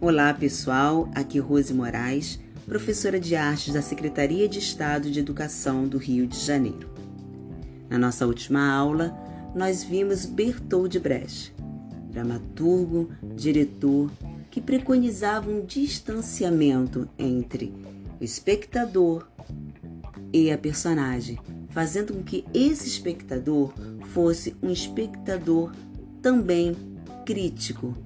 Olá pessoal, aqui Rose Moraes, professora de artes da Secretaria de Estado de Educação do Rio de Janeiro. Na nossa última aula, nós vimos Bertold Brecht, dramaturgo, diretor, que preconizava um distanciamento entre o espectador e a personagem, fazendo com que esse espectador fosse um espectador também crítico,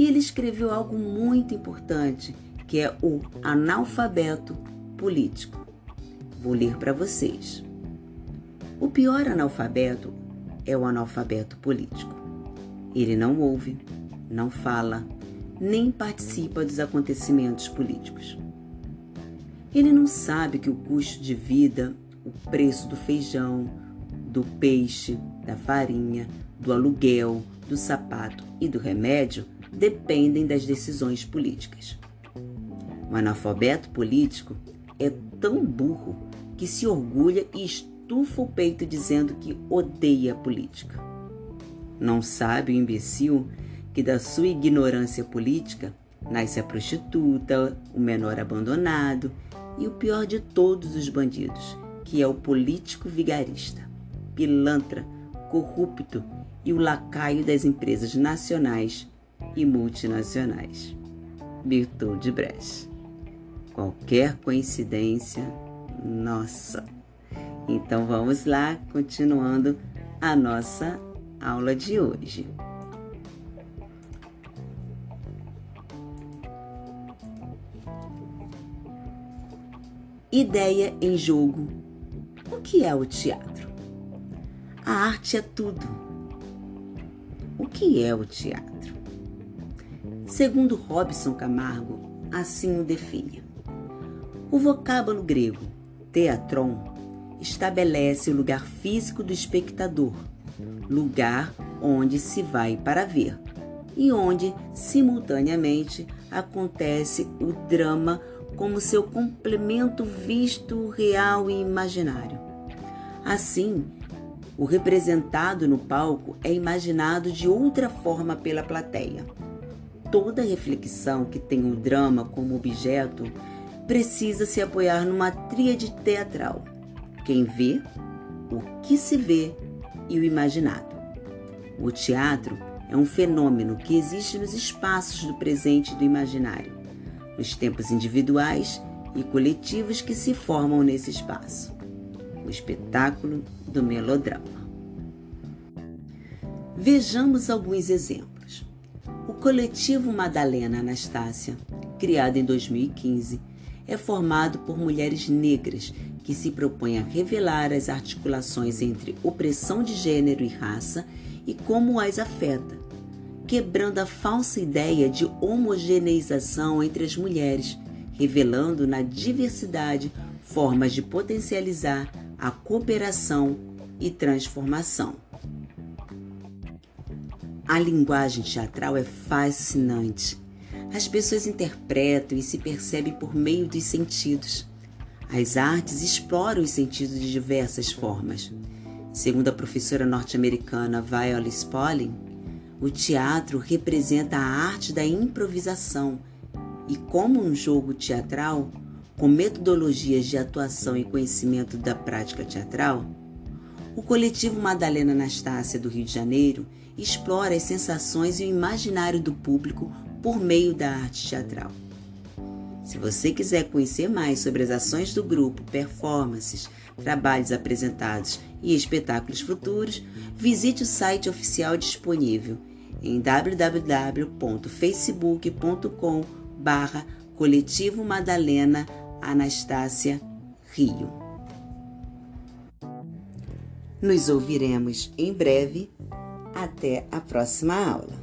e ele escreveu algo muito importante, que é o analfabeto político. Vou ler para vocês. O pior analfabeto é o analfabeto político. Ele não ouve, não fala, nem participa dos acontecimentos políticos. Ele não sabe que o custo de vida, o preço do feijão, do peixe, da farinha, do aluguel, do sapato e do remédio dependem das decisões políticas. O analfabeto político é tão burro que se orgulha e estufa o peito dizendo que odeia a política. Não sabe o imbecil que da sua ignorância política nasce a prostituta, o menor abandonado e o pior de todos os bandidos, que é o político vigarista, pilantra, corrupto e o lacaio das empresas nacionais e multinacionais. Bertold Brecht. Qualquer coincidência, nossa. Então vamos lá, continuando a nossa aula de hoje. Ideia em jogo. O que é o teatro? A arte é tudo. O que é o teatro? Segundo Robson Camargo, assim o define. O vocábulo grego teatron estabelece o lugar físico do espectador, lugar onde se vai para ver e onde simultaneamente acontece o drama como seu complemento visto, real e imaginário. Assim, o representado no palco é imaginado de outra forma pela plateia toda reflexão que tem o drama como objeto precisa se apoiar numa tríade teatral: quem vê, o que se vê e o imaginado. O teatro é um fenômeno que existe nos espaços do presente e do imaginário, nos tempos individuais e coletivos que se formam nesse espaço. O espetáculo do melodrama. Vejamos alguns exemplos. O coletivo Madalena Anastácia, criado em 2015, é formado por mulheres negras que se propõem a revelar as articulações entre opressão de gênero e raça e como as afeta, quebrando a falsa ideia de homogeneização entre as mulheres, revelando na diversidade formas de potencializar a cooperação e transformação. A linguagem teatral é fascinante. As pessoas interpretam e se percebem por meio dos sentidos. As artes exploram os sentidos de diversas formas. Segundo a professora norte-americana Viola Spolin, o teatro representa a arte da improvisação e, como um jogo teatral, com metodologias de atuação e conhecimento da prática teatral, o coletivo Madalena Anastácia do Rio de Janeiro explora as sensações e o imaginário do público por meio da arte teatral. Se você quiser conhecer mais sobre as ações do grupo, performances, trabalhos apresentados e espetáculos futuros, visite o site oficial disponível em www.facebook.com barra Coletivo Madalena Anastácia Rio. Nos ouviremos em breve até a próxima aula.